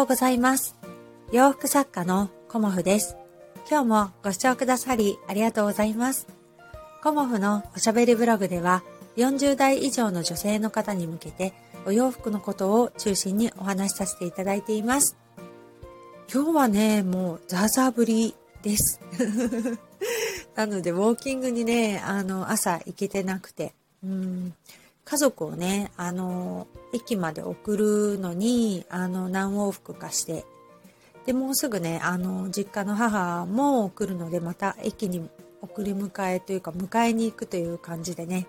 ようございます。洋服作家のコモフです。今日もご視聴くださりありがとうございます。コモフのおしゃべりブログでは40代以上の女性の方に向けてお洋服のことを中心にお話しさせていただいています。今日はね、もうザーザー降りです。なので、ウォーキングにね、あの、朝行けてなくて、うん、家族をね、あの、駅まで送るのに、あの、何往復かして、で、もうすぐね、あの、実家の母も来るので、また駅に送り迎えというか、迎えに行くという感じでね、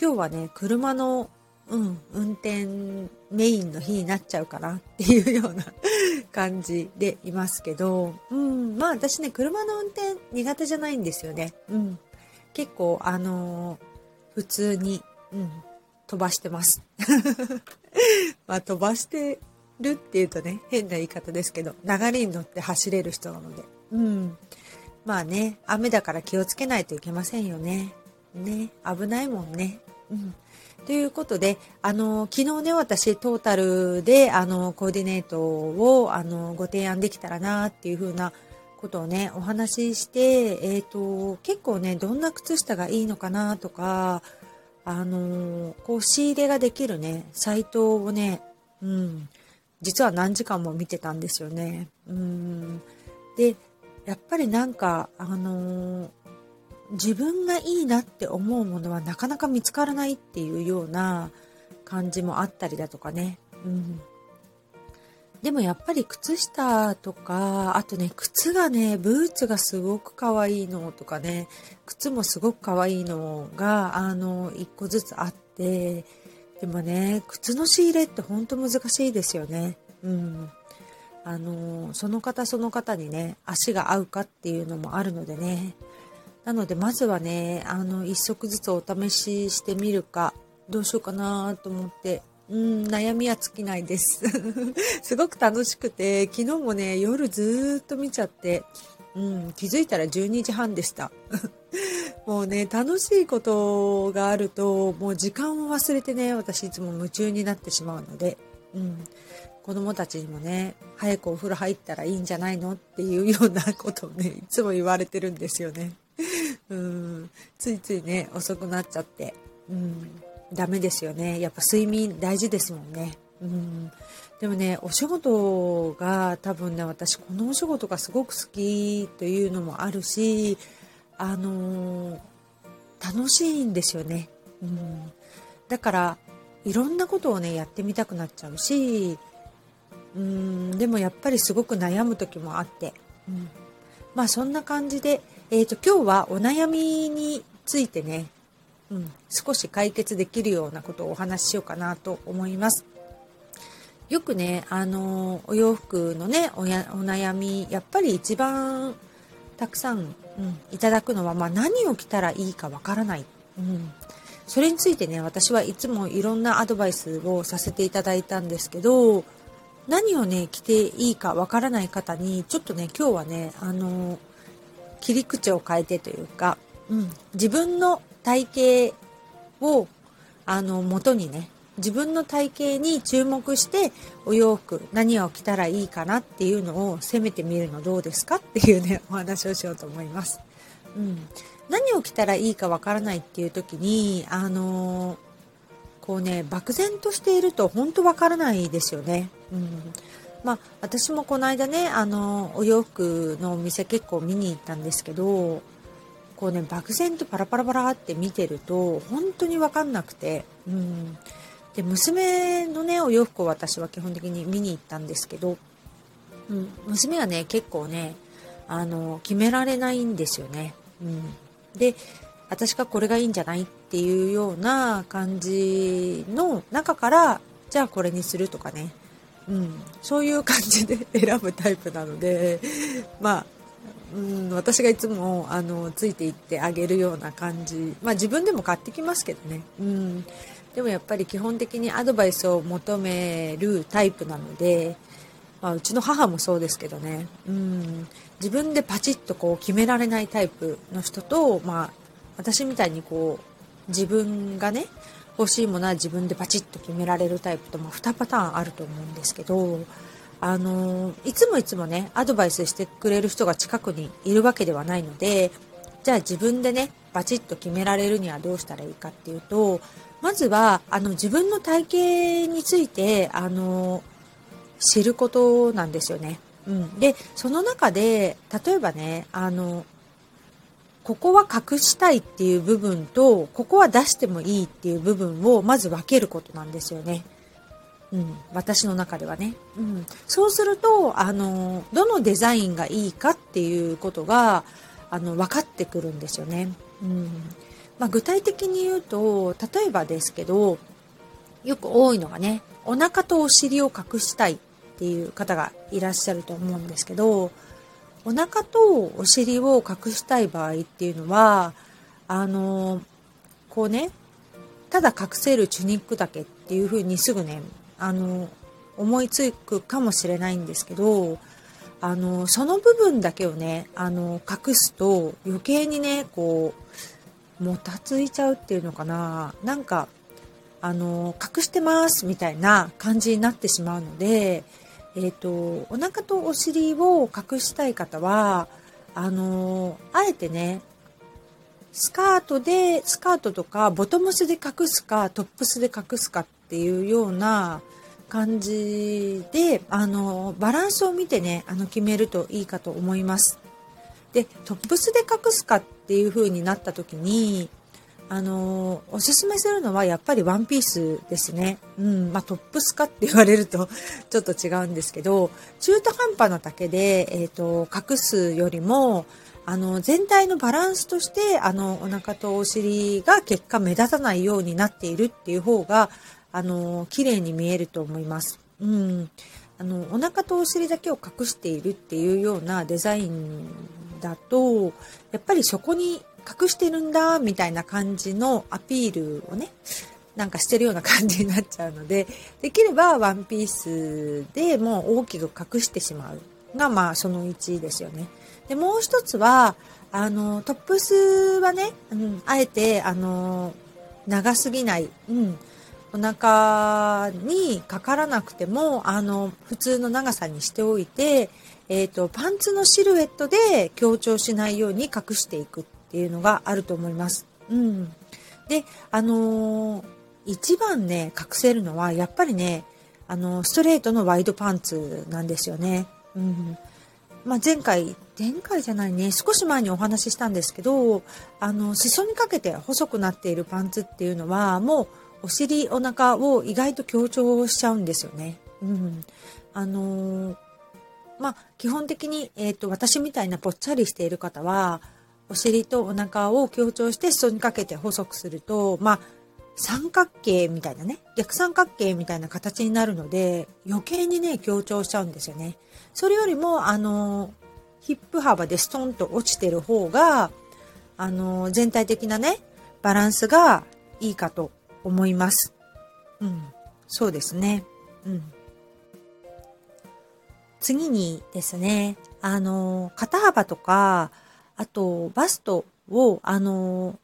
今日はね、車の、うん、運転メインの日になっちゃうかなっていうような 感じでいますけど、うん、まあ私ね、車の運転苦手じゃないんですよね。うん。結構、あのー普通に、うん、飛ばしてます。まあ飛ばしてるっていうとね、変な言い方ですけど、流れに乗って走れる人なので。うん。まあね、雨だから気をつけないといけませんよね。ね、危ないもんね。うん。ということで、あの、昨日ね、私、トータルで、あの、コーディネートを、あの、ご提案できたらな、っていう風なことをね、お話しして、えっ、と、結構ね、どんな靴下がいいのかな、とか、あの、こう、仕入れができるね、サイトをね、うん、実は何時間も見てたんですよね。うん。で、やっぱりなんか、あの自分がいいなって思うものはなかなか見つからないっていうような感じもあったりだとかね。うん。でもやっぱり靴下とか、あとね、靴がね、ブーツがすごく可愛いのとかね、靴もすごく可愛いのが、あの、一個ずつあって、でもね、靴の仕入れってほんと難しいですよね。うん。あの、その方その方にね、足が合うかっていうのもあるのでね。なので、まずはね、あの、一足ずつお試ししてみるか、どうしようかなと思って、うん、悩みは尽きないです。すごく楽しくて、昨日もね、夜ずっと見ちゃって、うん、気づいたら12時半でした。もうね、楽しいことがあると、もう時間を忘れてね、私いつも夢中になってしまうので、うん、子供たちにもね、早くお風呂入ったらいいんじゃないのっていうようなことをね、いつも言われてるんですよね。うん、ついついね、遅くなっちゃって、うん、ダメですよね。やっぱ睡眠大事ですもんね。うん、でもね、お仕事が多分ね、私このお仕事がすごく好きというのもあるし、あのー楽しいんですよね。うん、だから、いろんなことをね、やってみたくなっちゃうし、うん、でもやっぱりすごく悩む時もあって、うん、まあそんな感じで、えっ、と今日はお悩みについてね、うん、少し解決できるようなことをお話ししようかなと思います。よくね、あのお洋服のねおやお悩み、やっぱり一番たくさん、うん、いただくのは、まあ、何を着たらいいかわからない。うん、それについてね、私はいつもいろんなアドバイスをさせていただいたんですけど、何をね、着ていいかわからない方に、ちょっとね、今日はね、あの切り口を変えてというか、うん、自分の体型を、あの、元にね、自分の体型に注目してお洋服何を着たらいいかなっていうのを攻めてみるのどうですかっていうね お話をしようと思います。うん、何を着たらいいかわからないっていう時にあのこうね漠然としていると本当わからないですよね。うん、まあ私もこの間ねあのお洋服のお店結構見に行ったんですけどこうね漠然とパラパラパラって見てると本当にわかんなくて。うん。で娘のねお洋服を私は基本的に見に行ったんですけど、うん、娘はね結構ねあの決められないんですよね。うん、で私がこれがいいんじゃないっていうような感じの中からじゃあこれにするとかね、うん、そういう感じで選ぶタイプなのでまあうん、私がいつもあのついていってあげるような感じ、まあ、自分でも買ってきますけどね、うん、でもやっぱり基本的にアドバイスを求めるタイプなので、まあ、うちの母もそうですけどね、うん、自分でパチッとこう決められないタイプの人と、まあ、私みたいにこう自分がね欲しいものは自分でパチッと決められるタイプと、まあ、2パターンあると思うんですけどあのいつもいつもね、アドバイスしてくれる人が近くにいるわけではないので、じゃあ自分でね、バチッと決められるにはどうしたらいいかっていうと、まずは、あの、自分の体型について、あの、知ることなんですよね。うん。で、その中で、例えばね、あの、ここは隠したいっていう部分と、ここは出してもいいっていう部分をまず分けることなんですよね。うん、私の中ではね。うん、そうすると、あの、どのデザインがいいかっていうことが、あの、分かってくるんですよね。うん。まあ、具体的に言うと、例えばですけど、よく多いのがね、お腹とお尻を隠したいっていう方がいらっしゃると思うんですけど、お腹とお尻を隠したい場合っていうのは、あの、こうね、ただ隠せるチュニックだけっていう風にすぐね、あの、思いつくかもしれないんですけど、あの、その部分だけをね、あの、隠すと余計にね、こう、もたついちゃうっていうのかな。なんか、あの、隠してますみたいな感じになってしまうので、えっ、ー、と、お腹とお尻を隠したい方は、あの、あえてね、スカートで、スカートとか、ボトムスで隠すか、トップスで隠すかっていうような感じで、あの、バランスを見てね、あの、決めるといいかと思います。で、トップスで隠すかっていう風になった時に、あのおすすめするのはやっぱりワンピースですね。うん、まあ、トップスかって言われると ちょっと違うんですけど、中途半端な丈で、えっ、ー、と、隠すよりも、あの、全体のバランスとして、あの、お腹とお尻が結果目立たないようになっているっていう方が、あの、綺麗に見えると思います。うん。あの、お腹とお尻だけを隠しているっていうようなデザインだと、やっぱりそこに隠してるんだ、みたいな感じのアピールをね、なんかしてるような感じになっちゃうので、できればワンピースでもう大きく隠してしまうが、まあその1ですよね。で、もう一つは、あの、トップスはね、うん、あえて、あの、長すぎない、うん、お腹にかからなくても、あの、普通の長さにしておいて、えっ、ー、と、パンツのシルエットで強調しないように隠していくっていうのがあると思います。うん。で、あのー、一番ね、隠せるのは、やっぱりね、あの、ストレートのワイドパンツなんですよね。うん。まあ、前回、前回じゃないね、少し前にお話ししたんですけど、あの、裾にかけて細くなっているパンツっていうのは、もう、お尻、お腹を意外と強調しちゃうんですよね。うん。あのー、まあ、基本的に、えっ、ー、と、私みたいなぽっちゃりしている方は、お尻とお腹を強調して裾にかけて細くすると、まあ、三角形みたいなね、逆三角形みたいな形になるので、余計にね、強調しちゃうんですよね。それよりも、あの、ヒップ幅でストンと落ちてる方が、あの、全体的なね、バランスがいいかと思います。うん、そうですね。うん。次にですね、あの、肩幅とか、あと、バストを、あの、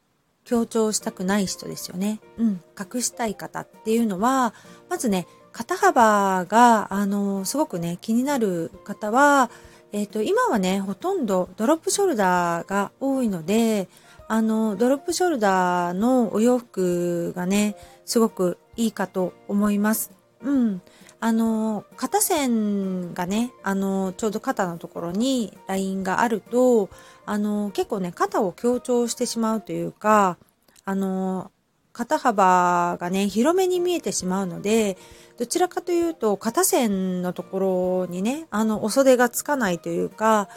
強調したくない人ですよね。うん。隠したい方っていうのは、まずね、肩幅が、あの、すごくね、気になる方は、えっ、ー、と、今はね、ほとんどドロップショルダーが多いので、あの、ドロップショルダーのお洋服がね、すごくいいかと思います。うん。あの、肩線がね、あの、ちょうど肩のところにラインがあると、あの、結構ね、肩を強調してしまうというか、あの、肩幅がね、広めに見えてしまうので、どちらかというと、肩線のところにね、あの、お袖がつかないというか、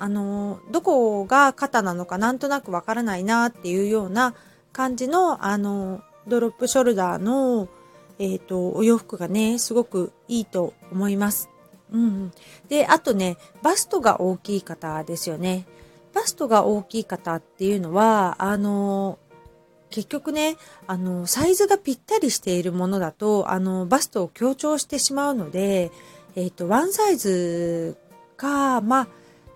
あの、どこが肩なのかなんとなくわからないなっていうような感じの、あの、ドロップショルダーの、え、ー、と、お洋服がね、すごくいいと思います。うん。で、あとね、バストが大きい方ですよね。バストが大きい方っていうのは、あの、結局ね、あの、サイズがぴったりしているものだと、あの、バストを強調してしまうので、えっ、ー、と、ワンサイズか、まあ、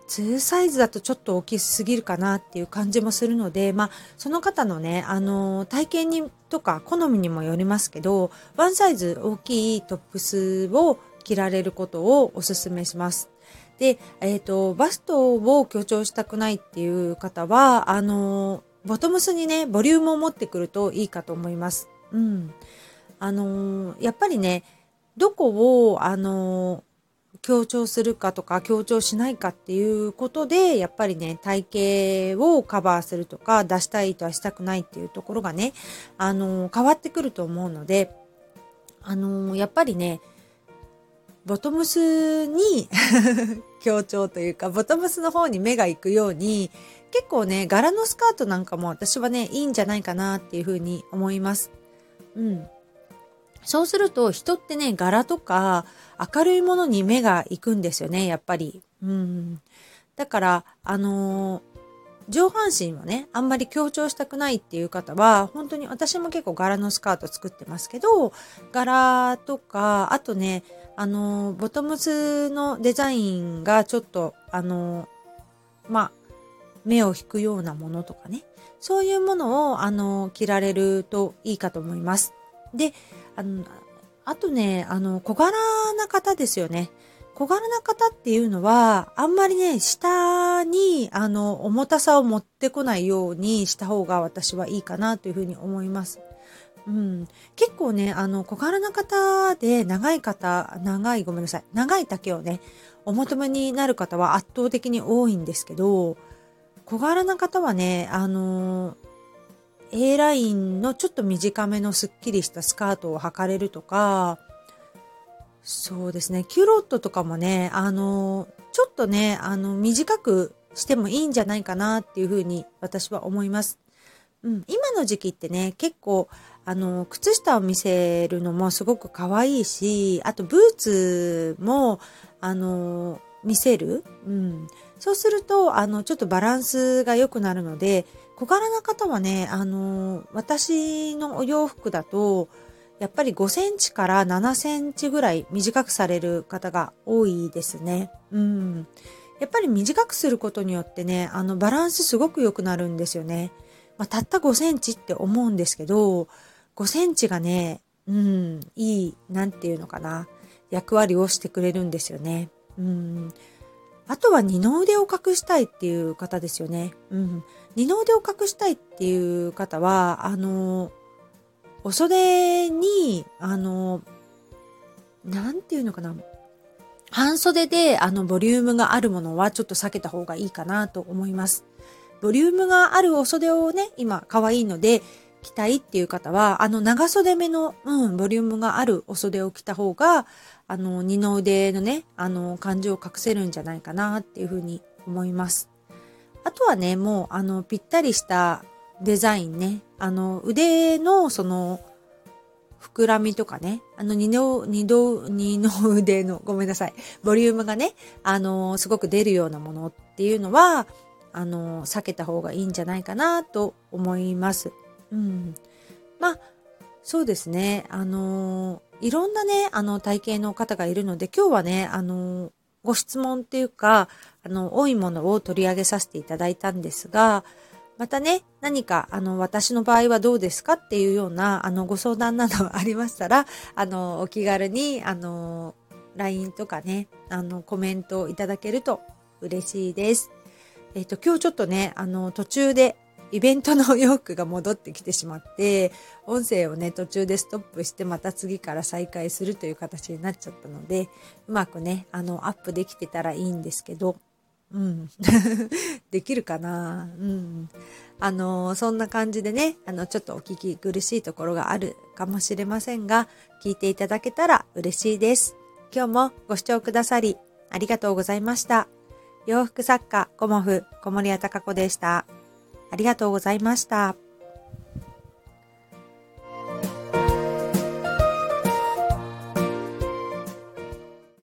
2サイズだとちょっと大きすぎるかなっていう感じもするので、まあ、その方のね、あの、体型にとか好みにもよりますけど、ワンサイズ大きいトップスを着られることをお勧めします。で、えっ、ー、と、バストを強調したくないっていう方は、あの、ボトムスにね、ボリュームを持ってくるといいかと思います。うん。あの、やっぱりね、どこを、あの、強調するかとか強調しないかっていうことで、やっぱりね、体型をカバーするとか、出したいとはしたくないっていうところがね、あの、変わってくると思うので、あの、やっぱりね、ボトムスに 強調というか、ボトムスの方に目が行くように、結構ね、柄のスカートなんかも私はね、いいんじゃないかなっていうふうに思います。うん。そうすると人ってね、柄とか明るいものに目が行くんですよね、やっぱり。うん。だから、あのー、上半身はね、あんまり強調したくないっていう方は、本当に私も結構柄のスカート作ってますけど、柄とか、あとね、あの、ボトムスのデザインがちょっと、あの、まあ、目を引くようなものとかね、そういうものを、あの、着られるといいかと思います。で、あの、あとね、あの、小柄な方ですよね。小柄な方っていうのは、あんまりね、下に、あの、重たさを持ってこないようにした方が私はいいかなというふうに思います。うん、結構ね、あの、小柄な方で長い方、長い、ごめんなさい、長い丈をね、お求めになる方は圧倒的に多いんですけど、小柄な方はね、あの A ラインのちょっと短めのスッキリしたスカートを履かれるとか、そうですね、キュロットとかもね、あのちょっとね、あの、短くしてもいいんじゃないかなっていうふうに私は思います。うん、今の時期ってね、結構、あの、靴下を見せるのもすごく可愛いし、あとブーツも、あの、見せる。うん。そうすると、あの、ちょっとバランスが良くなるので、小柄な方はね、あの、私のお洋服だと、やっぱり5センチから7センチぐらい短くされる方が多いですね。うん。やっぱり短くすることによってね、あの、バランスすごく良くなるんですよね。まあ、たった5センチって思うんですけど、5センチがね、うん、いい、なんていうのかな、役割をしてくれるんですよね。うん。あとは二の腕を隠したいっていう方ですよね。うん。二の腕を隠したいっていう方は、あの、お袖に、あの、なんていうのかな。半袖で、あの、ボリュームがあるものはちょっと避けた方がいいかなと思います。ボリュームがあるお袖をね、今、可愛いので、着たいっていう方は、あの長袖目の、うん、ボリュームがあるお袖を着た方が、あの、二の腕のね、あの、感じを隠せるんじゃないかなっていうふうに思います。あとはね、もう、あの、ぴったりしたデザインね、あの、腕の、その、膨らみとかね、あの二の、二度、二の腕の、ごめんなさい、ボリュームがね、あの、すごく出るようなものっていうのは、あの、避けた方がいいんじゃないかなと思います。うん。まあ、そうですね。あのいろんなね、あの、体型の方がいるので、今日はね、あのご質問っていうか、あの、多いものを取り上げさせていただいたんですが、またね、何か、あの、私の場合はどうですかっていうような、あの、ご相談などありましたら、あの、お気軽に、あの、LINE とかね、あの、コメントをいただけると嬉しいです。えっ、と、今日ちょっとね、あの、途中でイベントの洋服が戻ってきてしまって、音声をね、途中でストップしてまた次から再開するという形になっちゃったので、うまくね、あの、アップできてたらいいんですけど、うん。できるかな？うん。あの、そんな感じでね、あの、ちょっとお聞き苦しいところがあるかもしれませんが、聞いていただけたら嬉しいです。今日もご視聴くださり、ありがとうございました。洋服作家、コモフ、小森屋隆子でした。ありがとうございました。